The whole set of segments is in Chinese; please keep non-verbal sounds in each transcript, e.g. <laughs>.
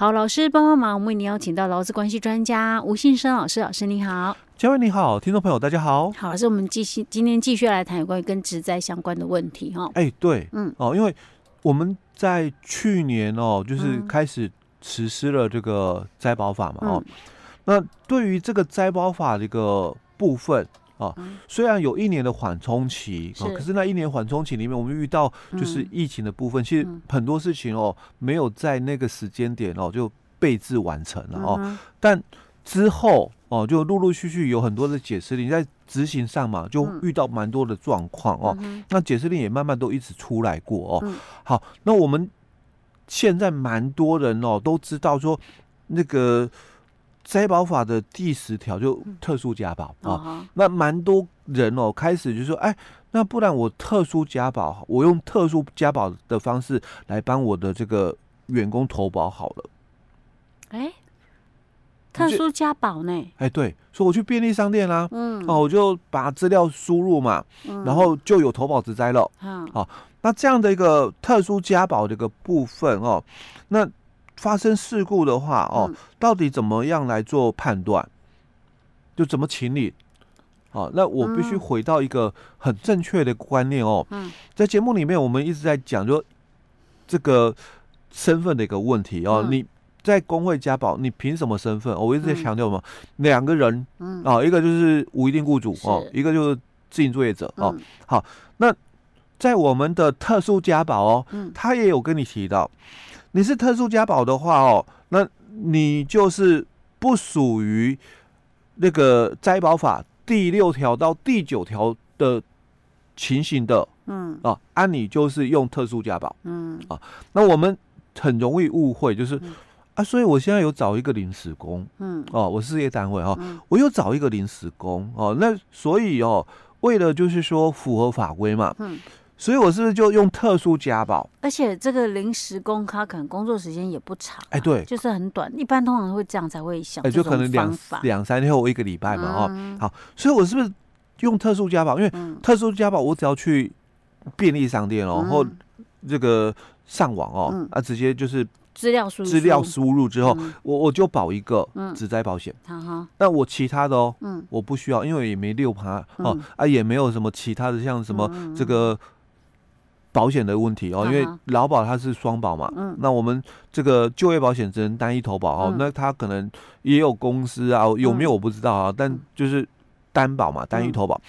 好，老师帮帮忙，我们为您邀请到劳资关系专家吴信生老师，老师你好。嘉威你好，听众朋友大家好。好，老师，我们继续今天继续来谈有关于跟职灾相关的问题哈。哎、欸，对，嗯，哦，因为我们在去年哦，就是开始实施了这个灾保法嘛，哦、嗯，那对于这个灾保法的一个部分。啊，虽然有一年的缓冲期啊，可是那一年缓冲期里面，我们遇到就是疫情的部分，其实很多事情哦，没有在那个时间点哦就备置完成了哦。但之后哦，就陆陆续续有很多的解释令在执行上嘛，就遇到蛮多的状况哦。那解释令也慢慢都一直出来过哦。好，那我们现在蛮多人哦都知道说那个。灾保法的第十条就特殊加保啊，哦、那蛮多人哦开始就说，哎，那不然我特殊加保，我用特殊加保的方式来帮我的这个员工投保好了。哎，特殊加保呢？哎，对，说我去便利商店啦、啊，嗯，哦，我就把资料输入嘛，嗯、然后就有投保之灾了。嗯，好，那这样的一个特殊加保的一个部分哦，那。发生事故的话，哦，到底怎么样来做判断？就怎么请你？哦，那我必须回到一个很正确的观念哦。嗯，在节目里面，我们一直在讲，就这个身份的一个问题哦。你在工会家保，你凭什么身份？我一直在强调嘛，两个人，嗯，啊，一个就是无一定雇主哦，一个就是自营作业者哦。好，那在我们的特殊家保哦，他也有跟你提到。你是特殊加保的话哦，那你就是不属于那个灾保法第六条到第九条的情形的，嗯。啊，按、啊、你就是用特殊加保，嗯。啊，那我们很容易误会，就是、嗯、啊，所以我现在有找一个临时工，嗯。哦、啊，我事业单位哈，嗯、我有找一个临时工。哦、啊，那所以哦，为了就是说符合法规嘛，嗯。所以，我是不是就用特殊家保？而且这个临时工，他可能工作时间也不长，哎，对，就是很短。一般通常会这样才会想，哎，就可能两两三天或一个礼拜嘛，哦，好。所以，我是不是用特殊家保？因为特殊家保，我只要去便利商店哦，或这个上网哦，啊，直接就是资料输资料输入之后，我我就保一个职灾保险。那我其他的哦，嗯，我不需要，因为也没六趴哦，啊，也没有什么其他的，像什么这个。保险的问题哦，因为劳保它是双保嘛，嗯，那我们这个就业保险只能单一投保哦，那它可能也有公司啊，有没有我不知道啊，但就是单保嘛，单一投保。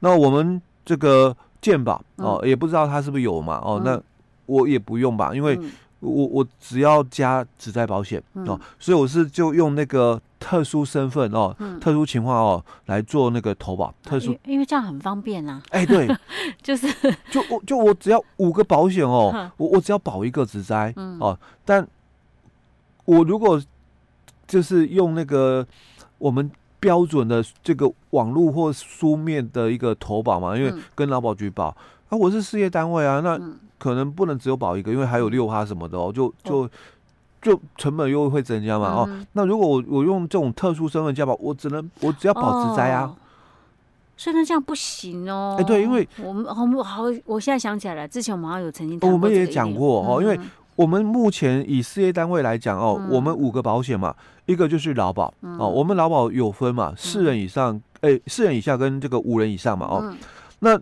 那我们这个健保哦，也不知道它是不是有嘛，哦，那我也不用吧，因为我我只要加职灾保险哦，所以我是就用那个。特殊身份哦，嗯、特殊情况哦，来做那个投保。特殊，因为这样很方便啊。哎、欸，对，<laughs> 就是就我就我只要五个保险哦，我我只要保一个职灾、嗯、哦。但我如果就是用那个我们标准的这个网络或书面的一个投保嘛，因为跟劳保局保、嗯、啊，我是事业单位啊，那可能不能只有保一个，因为还有六趴什么的哦，就就。哦就成本又会增加嘛？哦，那如果我我用这种特殊身份加保，我只能我只要保职灾啊。所以那这样不行哦。哎，对，因为我们我们好，我现在想起来了，之前我们好像有曾经我们也讲过哦，因为我们目前以事业单位来讲哦，我们五个保险嘛，一个就是劳保哦，我们劳保有分嘛，四人以上，哎，四人以下跟这个五人以上嘛，哦，那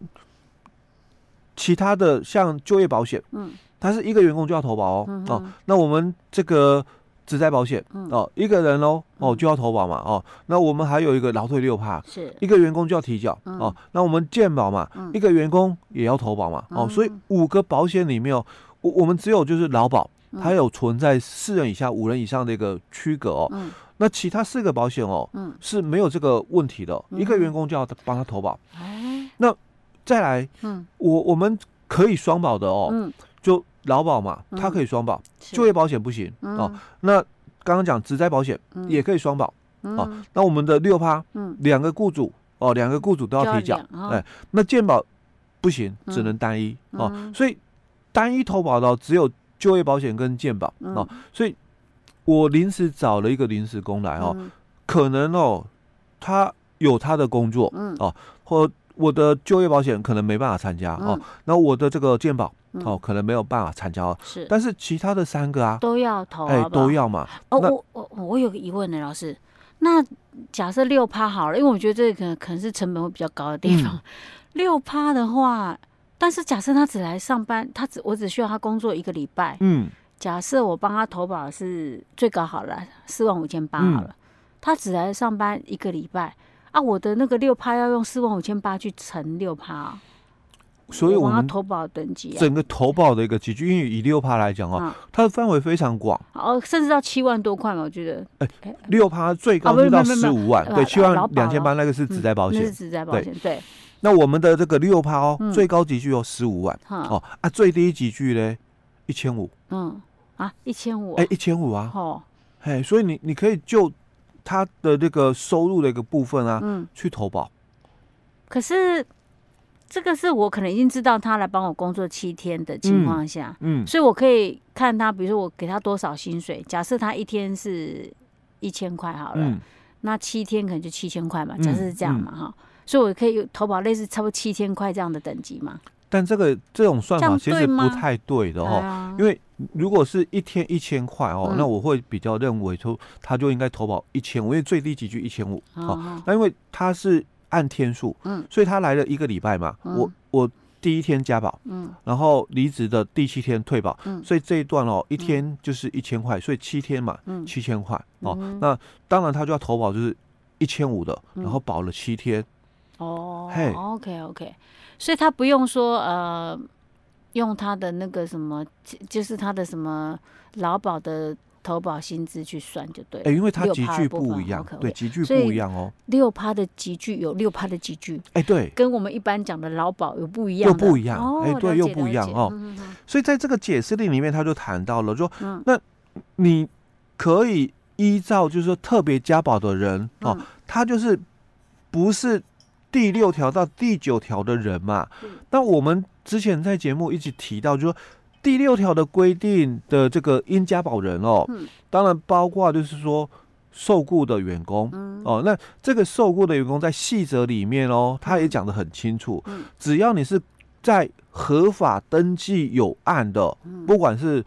其他的像就业保险，嗯。他是一个员工就要投保哦，嗯、哦，那我们这个职灾保险、嗯、哦，一个人哦哦就要投保嘛哦，那我们还有一个劳退六趴，是。一个员工就要提缴、嗯、哦，那我们健保嘛，嗯、一个员工也要投保嘛、嗯、哦，所以五个保险里面哦，我我们只有就是劳保，它有存在四人以下、五人以上的一个区隔哦，嗯、那其他四个保险哦，嗯、是没有这个问题的，嗯、一个员工就要帮他投保，嗯、那再来，嗯，我我们可以双保的哦。嗯就劳保嘛，它可以双保，就业保险不行哦。那刚刚讲职灾保险也可以双保哦。那我们的六趴，两个雇主哦，两个雇主都要提缴。哎，那健保不行，只能单一哦。所以单一投保的只有就业保险跟健保哦。所以我临时找了一个临时工来哦，可能哦，他有他的工作哦，或我的就业保险可能没办法参加哦。那我的这个健保。哦，可能没有办法参加哦。是，但是其他的三个啊，都要投，哎，都要嘛。哦，我我我有个疑问呢，老师，那假设六趴好了，因为我觉得这个可能可能是成本会比较高的地方。六趴的话，但是假设他只来上班，他只我只需要他工作一个礼拜，嗯，假设我帮他投保是最高好了四万五千八好了，他只来上班一个礼拜。啊，我的那个六趴要用四万五千八去乘六趴，所以我们投保等级整个投保的一个级距，因为以六趴来讲哦，它的范围非常广，哦，甚至到七万多块嘛，我觉得。哎，六趴最高就到十五万，对，七万两千八那个是只在保险，是职灾保险，对。那我们的这个六趴哦，最高级距有十五万，哦啊，最低级距呢一千五，嗯啊，一千五，哎，一千五啊，哦，哎，所以你你可以就。他的这个收入的一个部分啊，嗯，去投保。可是这个是我可能已经知道他来帮我工作七天的情况下，嗯，嗯，所以我可以看他，比如说我给他多少薪水，假设他一天是一千块好了，嗯，那七天可能就七千块嘛，假设是这样嘛，哈，嗯，所以我可以有投保类似差不多七千块这样的等级嘛。但这个这种算法其实不太对的哈，因为如果是一天一千块哦，那我会比较认为说他就应该投保一千五，因为最低级就一千五啊。那因为他是按天数，嗯，所以他来了一个礼拜嘛，我我第一天加保，嗯，然后离职的第七天退保，嗯，所以这一段哦一天就是一千块，所以七天嘛，七千块哦。那当然他就要投保就是一千五的，然后保了七天。哦，嘿，OK OK。所以他不用说呃，用他的那个什么，就是他的什么劳保的投保薪资去算就对了。哎，因为他集聚不一样，对，集聚不一样哦。六趴的集聚有六趴的集聚，哎，对，跟我们一般讲的劳保有不一样，又不一样，哎，对，又不一样哦。所以在这个解释令里面，他就谈到了说，那你可以依照就是说特别加保的人哦，他就是不是。第六条到第九条的人嘛，那我们之前在节目一直提到，就是说第六条的规定的这个应加保人哦，当然包括就是说受雇的员工哦，那这个受雇的员工在细则里面哦，他也讲得很清楚，只要你是在合法登记有案的，不管是。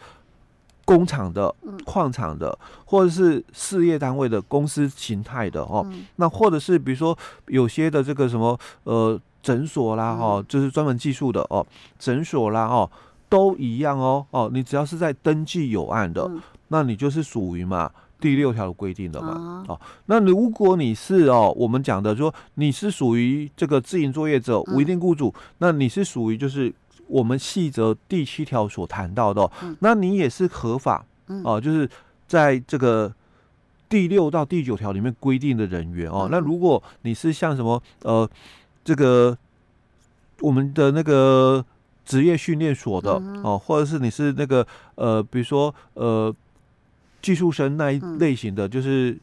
工厂的、矿场的，或者是事业单位的公司形态的哦，嗯、那或者是比如说有些的这个什么呃诊所啦哦，就是专门技术的哦，诊所啦哦，都一样哦哦，你只要是在登记有案的，嗯、那你就是属于嘛第六条的规定的嘛、啊、哦。那如果你是哦，我们讲的说你是属于这个自营作业者、无一定雇主，嗯、那你是属于就是。我们细则第七条所谈到的，嗯、那你也是合法，嗯、哦，就是在这个第六到第九条里面规定的人员哦。嗯、那如果你是像什么呃，这个我们的那个职业训练所的、嗯、哦，或者是你是那个呃，比如说呃技术生那一类型的，嗯、就是。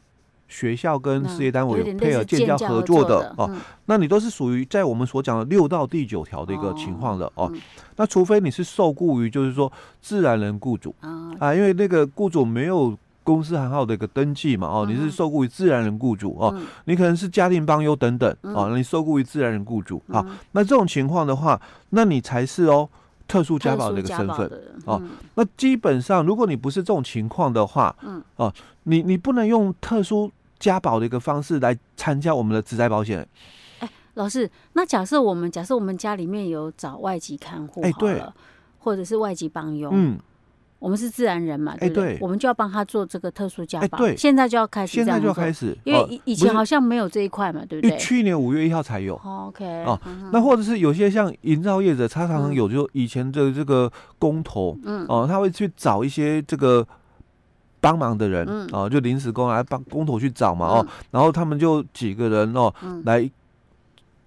学校跟事业单位有配合建教合作的哦，那你都是属于在我们所讲的六到第九条的一个情况的哦。那除非你是受雇于就是说自然人雇主啊，因为那个雇主没有公司行号的一个登记嘛哦，你是受雇于自然人雇主哦，你可能是家庭帮佣等等哦，你受雇于自然人雇主啊，那这种情况的话，那你才是哦特殊家保的一个身份哦。那基本上如果你不是这种情况的话，嗯哦，你你不能用特殊。加保的一个方式来参加我们的职灾保险。哎，老师，那假设我们假设我们家里面有找外籍看护，哎，对，或者是外籍帮佣，嗯，我们是自然人嘛，对不对？我们就要帮他做这个特殊加保。对，现在就要开始，现在就要开始，因为以前好像没有这一块嘛，对不对？去年五月一号才有。OK，哦，那或者是有些像营造业者，他常常有就以前的这个工头，嗯，哦，他会去找一些这个。帮忙的人哦，就临时工来帮工头去找嘛哦，然后他们就几个人哦来，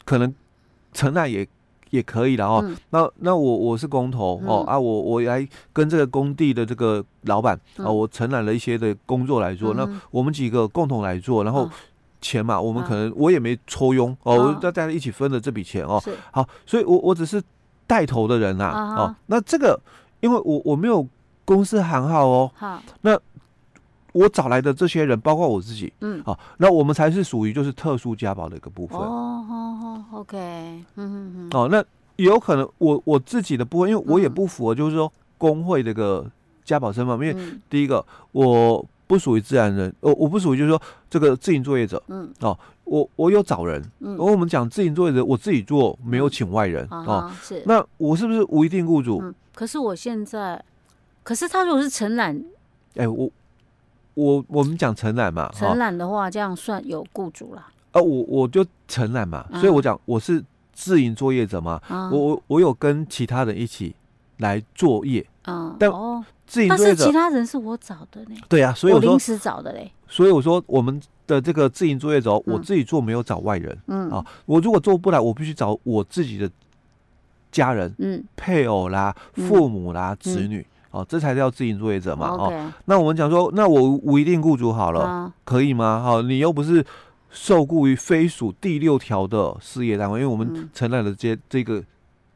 可能承揽也也可以了哦。那那我我是工头哦啊，我我来跟这个工地的这个老板啊，我承揽了一些的工作来做。那我们几个共同来做，然后钱嘛，我们可能我也没抽佣哦，大家一起分了这笔钱哦。好，所以我我只是带头的人呐哦。那这个因为我我没有公司行号哦，好，那。我找来的这些人，包括我自己，嗯，好，那我们才是属于就是特殊家保的一个部分。哦，好，好，OK，嗯嗯嗯。哦，那有可能我我自己的部分，因为我也不符合，就是说工会这个家保身份，因为第一个我不属于自然人，我我不属于就是说这个自营作业者，嗯。哦，我我有找人，嗯，而我们讲自营作业者，我自己做，没有请外人哦，是，那我是不是无一定雇主？可是我现在，可是他如果是承揽，哎，我我我们讲承揽嘛，承揽的话，这样算有雇主了。啊，我我就承揽嘛，所以我讲我是。自营作业者嘛，我我我有跟其他人一起来作业，嗯，但自营作业者，其他人是我找的呢。对啊，所以我临时找的嘞。所以我说我们的这个自营作业者，我自己做没有找外人，嗯啊，我如果做不来，我必须找我自己的家人，嗯，配偶啦、父母啦、子女，哦，这才叫自营作业者嘛，哦。那我们讲说，那我无一定雇主好了，可以吗？好，你又不是。受雇于非属第六条的事业单位，因为我们承揽的这这个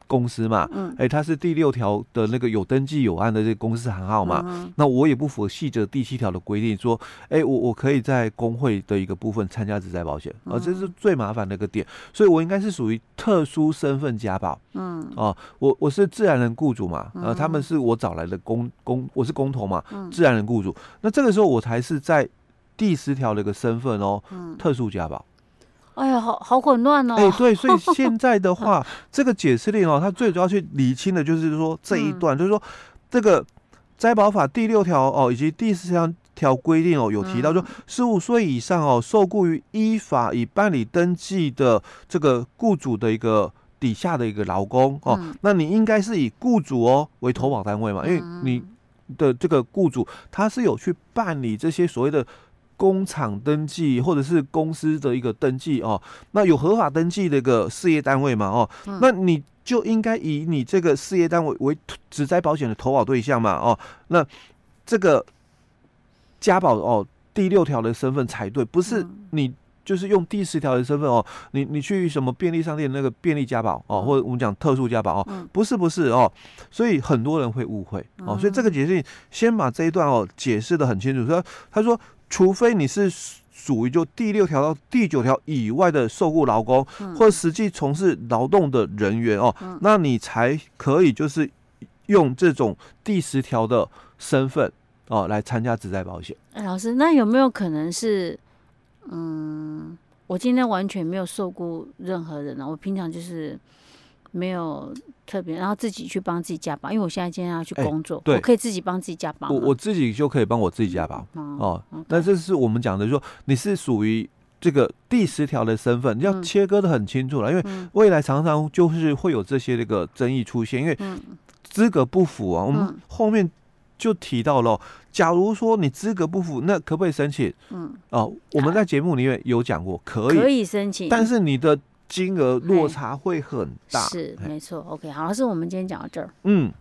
公司嘛，嗯，哎、欸，它是第六条的那个有登记有案的这个公司行号嘛，嗯、那我也不符合细则第七条的规定，说，哎、欸，我我可以在工会的一个部分参加职灾保险，啊，这是最麻烦的一个点，所以我应该是属于特殊身份家保，嗯，啊，我我是自然人雇主嘛，呃，他们是我找来的工工，我是工头嘛，自然人雇主，那这个时候我才是在。第十条的一个身份哦，嗯、特殊家保。哎呀，好好混乱哦。哎，对，所以 <laughs> 现在的话，这个解释令哦，它最主要去理清的就是说这一段，嗯、就是说这个灾保法第六条哦，以及第十三条规定哦，有提到说十五岁以上哦，受雇于依法已办理登记的这个雇主的一个底下的一个劳工哦，嗯、那你应该是以雇主哦为投保单位嘛，因为你的这个雇主他是有去办理这些所谓的。工厂登记或者是公司的一个登记哦，那有合法登记的一个事业单位嘛哦，嗯、那你就应该以你这个事业单位为职灾保险的投保对象嘛哦，那这个家保哦第六条的身份才对，不是你就是用第十条的身份哦，你你去什么便利商店那个便利家保哦，或者我们讲特殊家保哦，不是不是哦，所以很多人会误会哦，所以这个解释先把这一段哦解释的很清楚，说他说。除非你是属于就第六条到第九条以外的受雇劳工，或者实际从事劳动的人员哦，那你才可以就是用这种第十条的身份哦来参加职灾保险。哎，老师，那有没有可能是，嗯，我今天完全没有受雇任何人呢？我平常就是。没有特别，然后自己去帮自己加班，因为我现在今天要去工作，我可以自己帮自己加班。我我自己就可以帮我自己加班、嗯、哦。那这是我们讲的说，你是属于这个第十条的身份，你要切割的很清楚了，因为未来常常就是会有这些这个争议出现，因为资格不符啊。我们后面就提到了，假如说你资格不符，那可不可以申请？嗯，哦，我们在节目里面有讲过，可以，可以申请，但是你的。金额落差会很大，是没错。OK，好，老师，我们今天讲到这儿。嗯。